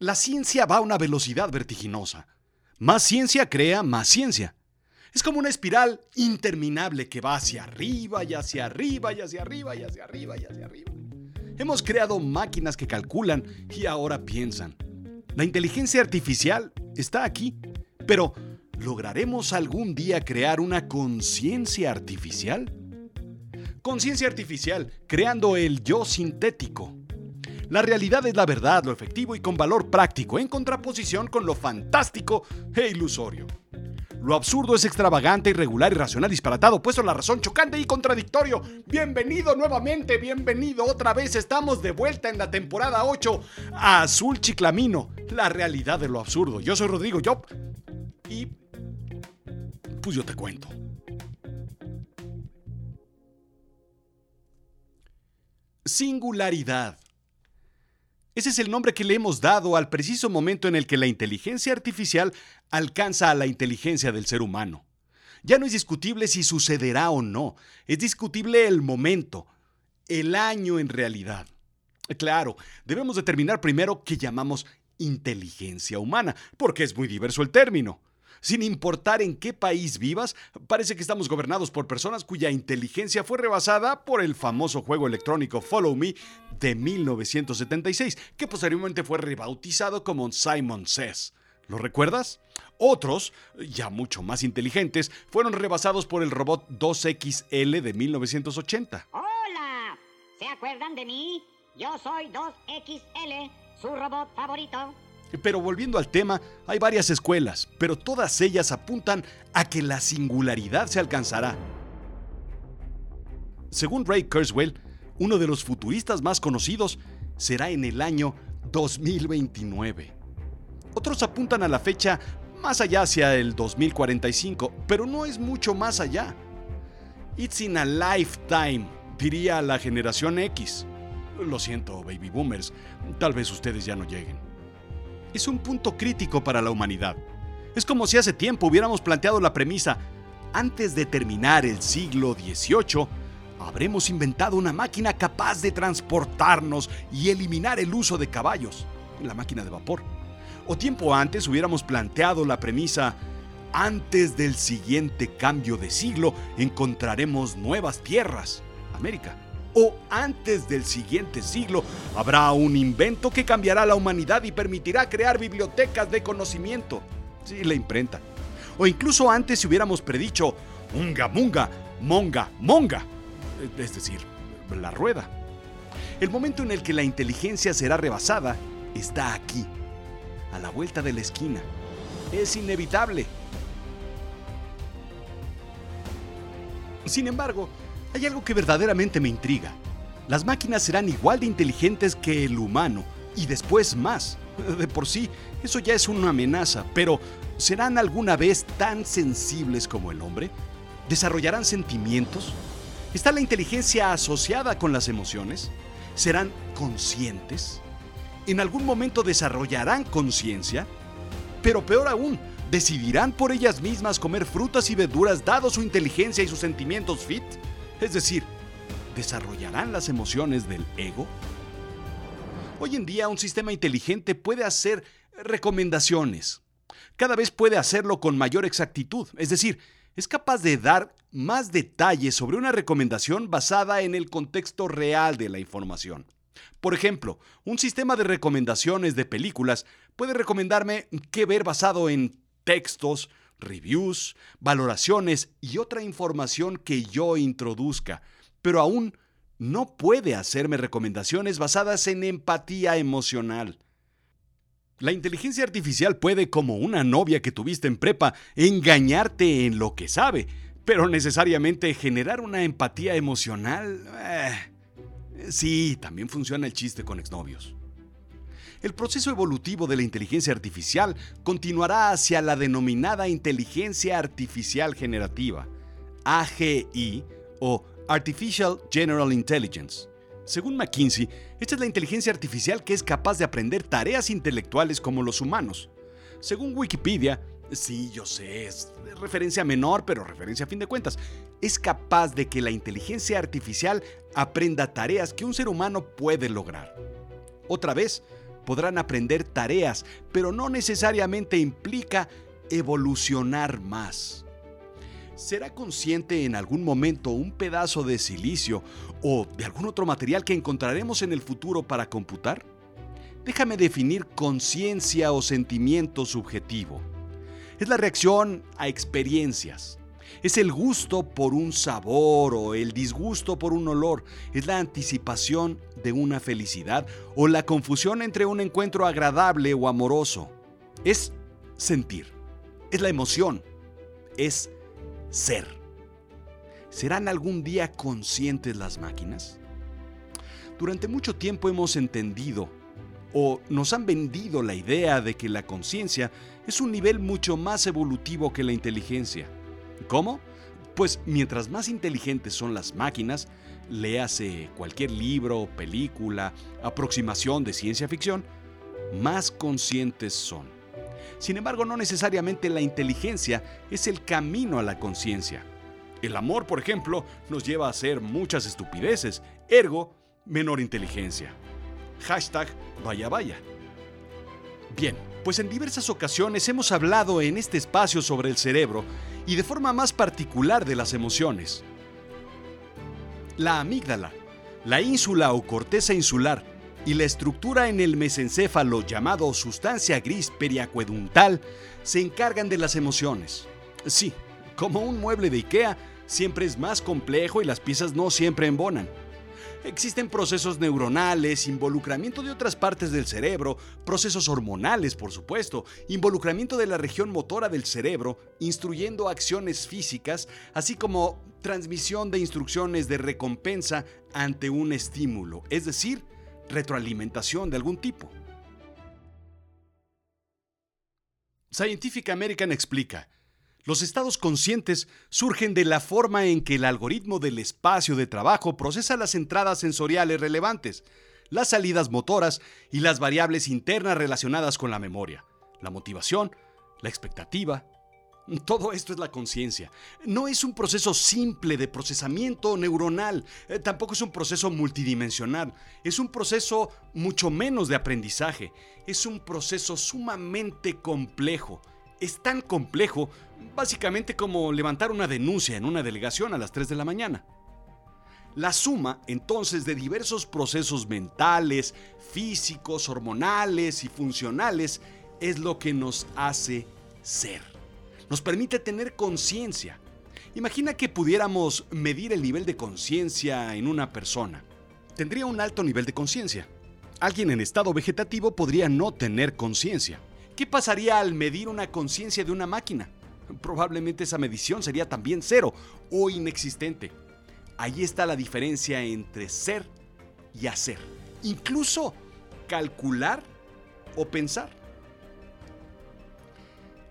La ciencia va a una velocidad vertiginosa. Más ciencia crea más ciencia. Es como una espiral interminable que va hacia arriba y hacia arriba y hacia arriba y hacia arriba y hacia arriba. Hemos creado máquinas que calculan y ahora piensan. La inteligencia artificial está aquí, pero ¿lograremos algún día crear una conciencia artificial? Conciencia artificial, creando el yo sintético. La realidad es la verdad, lo efectivo y con valor práctico, en contraposición con lo fantástico e ilusorio. Lo absurdo es extravagante, irregular, irracional, disparatado, puesto la razón, chocante y contradictorio. Bienvenido nuevamente, bienvenido otra vez. Estamos de vuelta en la temporada 8 a Azul Chiclamino, la realidad de lo absurdo. Yo soy Rodrigo Job y pues yo te cuento. Singularidad. Ese es el nombre que le hemos dado al preciso momento en el que la inteligencia artificial alcanza a la inteligencia del ser humano. Ya no es discutible si sucederá o no, es discutible el momento, el año en realidad. Claro, debemos determinar primero qué llamamos inteligencia humana, porque es muy diverso el término. Sin importar en qué país vivas, parece que estamos gobernados por personas cuya inteligencia fue rebasada por el famoso juego electrónico Follow Me de 1976, que posteriormente fue rebautizado como Simon Says. ¿Lo recuerdas? Otros, ya mucho más inteligentes, fueron rebasados por el robot 2XL de 1980. ¡Hola! ¿Se acuerdan de mí? Yo soy 2XL, su robot favorito. Pero volviendo al tema, hay varias escuelas, pero todas ellas apuntan a que la singularidad se alcanzará. Según Ray Kurzweil, uno de los futuristas más conocidos será en el año 2029. Otros apuntan a la fecha más allá hacia el 2045, pero no es mucho más allá. It's in a lifetime, diría la generación X. Lo siento, baby boomers, tal vez ustedes ya no lleguen es un punto crítico para la humanidad. Es como si hace tiempo hubiéramos planteado la premisa, antes de terminar el siglo XVIII, habremos inventado una máquina capaz de transportarnos y eliminar el uso de caballos, la máquina de vapor. O tiempo antes hubiéramos planteado la premisa, antes del siguiente cambio de siglo encontraremos nuevas tierras, América o antes del siguiente siglo, habrá un invento que cambiará la humanidad y permitirá crear bibliotecas de conocimiento. Sí, la imprenta. O incluso antes si hubiéramos predicho unga munga, monga monga, es decir, la rueda. El momento en el que la inteligencia será rebasada está aquí, a la vuelta de la esquina. Es inevitable. Sin embargo, hay algo que verdaderamente me intriga. Las máquinas serán igual de inteligentes que el humano y después más. De por sí, eso ya es una amenaza, pero ¿serán alguna vez tan sensibles como el hombre? ¿Desarrollarán sentimientos? ¿Está la inteligencia asociada con las emociones? ¿Serán conscientes? ¿En algún momento desarrollarán conciencia? Pero peor aún, ¿decidirán por ellas mismas comer frutas y verduras dado su inteligencia y sus sentimientos fit? Es decir, ¿desarrollarán las emociones del ego? Hoy en día un sistema inteligente puede hacer recomendaciones. Cada vez puede hacerlo con mayor exactitud, es decir, es capaz de dar más detalles sobre una recomendación basada en el contexto real de la información. Por ejemplo, un sistema de recomendaciones de películas puede recomendarme qué ver basado en textos, reviews, valoraciones y otra información que yo introduzca, pero aún no puede hacerme recomendaciones basadas en empatía emocional. La inteligencia artificial puede, como una novia que tuviste en prepa, engañarte en lo que sabe, pero necesariamente generar una empatía emocional... Eh, sí, también funciona el chiste con exnovios el proceso evolutivo de la inteligencia artificial continuará hacia la denominada inteligencia artificial generativa, AGI o Artificial General Intelligence. Según McKinsey, esta es la inteligencia artificial que es capaz de aprender tareas intelectuales como los humanos. Según Wikipedia, sí, yo sé, es referencia menor, pero referencia a fin de cuentas, es capaz de que la inteligencia artificial aprenda tareas que un ser humano puede lograr. Otra vez, podrán aprender tareas, pero no necesariamente implica evolucionar más. ¿Será consciente en algún momento un pedazo de silicio o de algún otro material que encontraremos en el futuro para computar? Déjame definir conciencia o sentimiento subjetivo. Es la reacción a experiencias. Es el gusto por un sabor o el disgusto por un olor. Es la anticipación de una felicidad o la confusión entre un encuentro agradable o amoroso. Es sentir. Es la emoción. Es ser. ¿Serán algún día conscientes las máquinas? Durante mucho tiempo hemos entendido o nos han vendido la idea de que la conciencia es un nivel mucho más evolutivo que la inteligencia. ¿Cómo? Pues mientras más inteligentes son las máquinas, léase cualquier libro, película, aproximación de ciencia ficción, más conscientes son. Sin embargo, no necesariamente la inteligencia es el camino a la conciencia. El amor, por ejemplo, nos lleva a hacer muchas estupideces, ergo, menor inteligencia. Hashtag vaya vaya. Bien, pues en diversas ocasiones hemos hablado en este espacio sobre el cerebro y de forma más particular de las emociones. La amígdala, la ínsula o corteza insular, y la estructura en el mesencéfalo llamado sustancia gris periacueduntal se encargan de las emociones. Sí, como un mueble de IKEA, siempre es más complejo y las piezas no siempre embonan. Existen procesos neuronales, involucramiento de otras partes del cerebro, procesos hormonales, por supuesto, involucramiento de la región motora del cerebro, instruyendo acciones físicas, así como transmisión de instrucciones de recompensa ante un estímulo, es decir, retroalimentación de algún tipo. Scientific American explica, los estados conscientes surgen de la forma en que el algoritmo del espacio de trabajo procesa las entradas sensoriales relevantes, las salidas motoras y las variables internas relacionadas con la memoria, la motivación, la expectativa, todo esto es la conciencia. No es un proceso simple de procesamiento neuronal, eh, tampoco es un proceso multidimensional, es un proceso mucho menos de aprendizaje, es un proceso sumamente complejo. Es tan complejo básicamente como levantar una denuncia en una delegación a las 3 de la mañana. La suma entonces de diversos procesos mentales, físicos, hormonales y funcionales es lo que nos hace ser nos permite tener conciencia. Imagina que pudiéramos medir el nivel de conciencia en una persona. Tendría un alto nivel de conciencia. Alguien en estado vegetativo podría no tener conciencia. ¿Qué pasaría al medir una conciencia de una máquina? Probablemente esa medición sería también cero o inexistente. Ahí está la diferencia entre ser y hacer. Incluso calcular o pensar.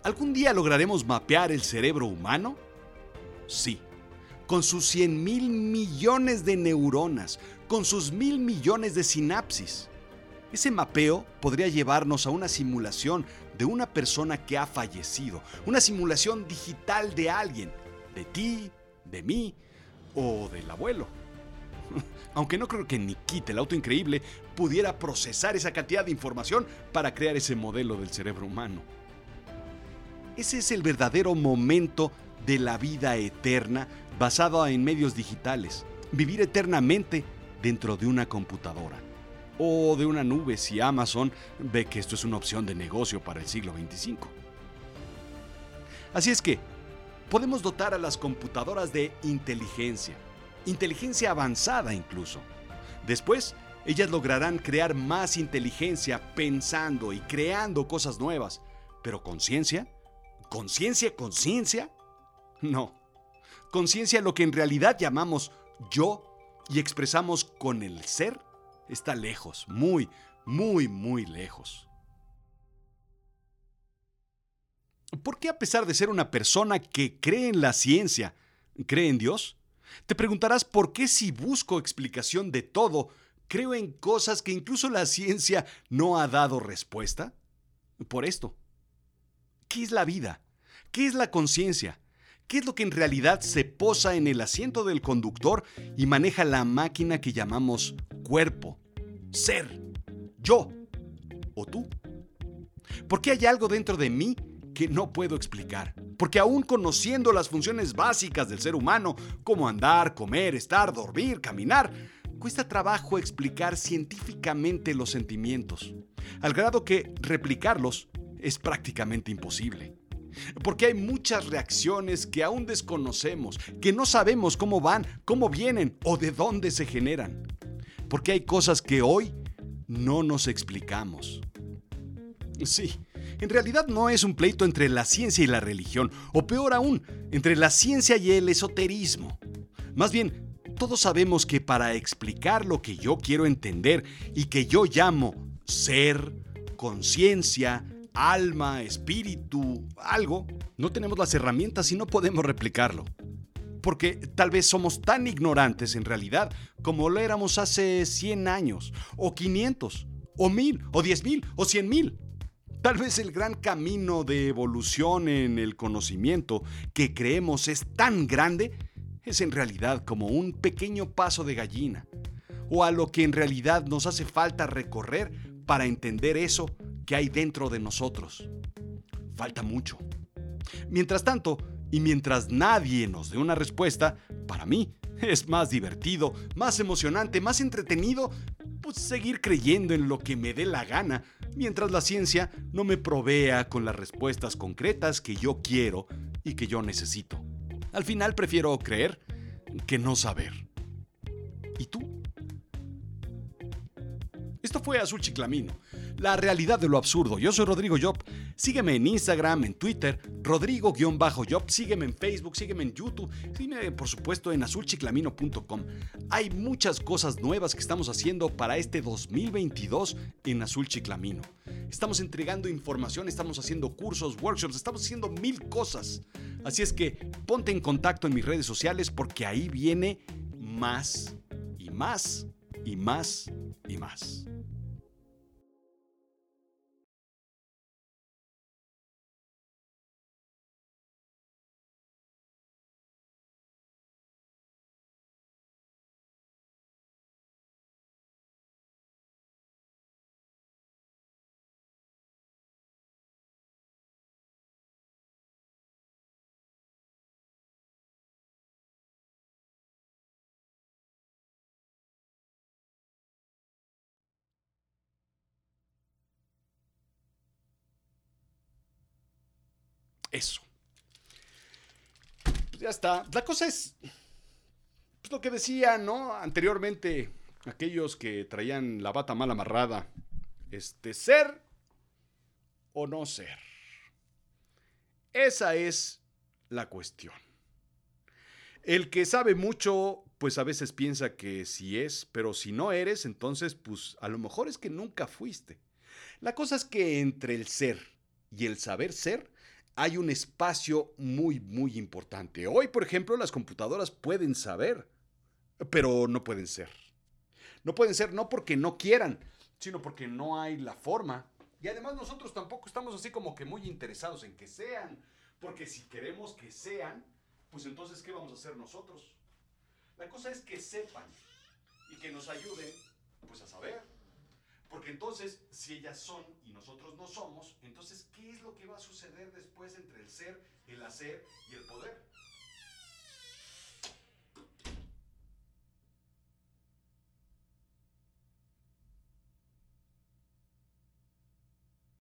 ¿Algún día lograremos mapear el cerebro humano? Sí, con sus 100 mil millones de neuronas, con sus mil millones de sinapsis. Ese mapeo podría llevarnos a una simulación de una persona que ha fallecido, una simulación digital de alguien, de ti, de mí o del abuelo. Aunque no creo que Nikita, el auto increíble, pudiera procesar esa cantidad de información para crear ese modelo del cerebro humano. Ese es el verdadero momento de la vida eterna basada en medios digitales. Vivir eternamente dentro de una computadora. O de una nube si Amazon ve que esto es una opción de negocio para el siglo XXV. Así es que, podemos dotar a las computadoras de inteligencia. Inteligencia avanzada incluso. Después, ellas lograrán crear más inteligencia pensando y creando cosas nuevas. Pero conciencia ¿Conciencia, conciencia? No. Conciencia, lo que en realidad llamamos yo y expresamos con el ser, está lejos, muy, muy, muy lejos. ¿Por qué a pesar de ser una persona que cree en la ciencia, cree en Dios? Te preguntarás por qué si busco explicación de todo, creo en cosas que incluso la ciencia no ha dado respuesta. Por esto. ¿Qué es la vida? ¿Qué es la conciencia? ¿Qué es lo que en realidad se posa en el asiento del conductor y maneja la máquina que llamamos cuerpo, ser, yo? o tú? ¿Por qué hay algo dentro de mí que no puedo explicar? Porque aún conociendo las funciones básicas del ser humano, como andar, comer, estar, dormir, caminar, cuesta trabajo explicar científicamente los sentimientos, al grado que replicarlos es prácticamente imposible. Porque hay muchas reacciones que aún desconocemos, que no sabemos cómo van, cómo vienen o de dónde se generan. Porque hay cosas que hoy no nos explicamos. Sí, en realidad no es un pleito entre la ciencia y la religión, o peor aún, entre la ciencia y el esoterismo. Más bien, todos sabemos que para explicar lo que yo quiero entender y que yo llamo ser, conciencia, alma, espíritu, algo, no tenemos las herramientas y no podemos replicarlo. Porque tal vez somos tan ignorantes en realidad como lo éramos hace 100 años, o 500, o 1000, o 10.000, o 100.000. Tal vez el gran camino de evolución en el conocimiento que creemos es tan grande es en realidad como un pequeño paso de gallina, o a lo que en realidad nos hace falta recorrer para entender eso que hay dentro de nosotros. Falta mucho. Mientras tanto, y mientras nadie nos dé una respuesta, para mí es más divertido, más emocionante, más entretenido, pues seguir creyendo en lo que me dé la gana, mientras la ciencia no me provea con las respuestas concretas que yo quiero y que yo necesito. Al final prefiero creer que no saber. ¿Y tú? Esto fue Azul Chiclamino la realidad de lo absurdo. Yo soy Rodrigo Job. Sígueme en Instagram, en Twitter, Rodrigo-Job. Sígueme en Facebook, sígueme en YouTube. Sígueme, por supuesto, en azulchiclamino.com. Hay muchas cosas nuevas que estamos haciendo para este 2022 en Azul Chiclamino. Estamos entregando información, estamos haciendo cursos, workshops, estamos haciendo mil cosas. Así es que ponte en contacto en mis redes sociales porque ahí viene más y más y más y más. Eso. Pues ya está. La cosa es pues lo que decía, ¿no? Anteriormente, aquellos que traían la bata mal amarrada. Este, ser o no ser. Esa es la cuestión. El que sabe mucho, pues a veces piensa que sí es, pero si no eres, entonces, pues a lo mejor es que nunca fuiste. La cosa es que entre el ser y el saber ser, hay un espacio muy, muy importante. Hoy, por ejemplo, las computadoras pueden saber, pero no pueden ser. No pueden ser no porque no quieran, sino porque no hay la forma. Y además nosotros tampoco estamos así como que muy interesados en que sean, porque si queremos que sean, pues entonces, ¿qué vamos a hacer nosotros? La cosa es que sepan y que nos ayuden, pues a saber. Porque entonces, si ellas son y nosotros no somos, entonces, ¿qué es lo que va a suceder después entre el ser, el hacer y el poder?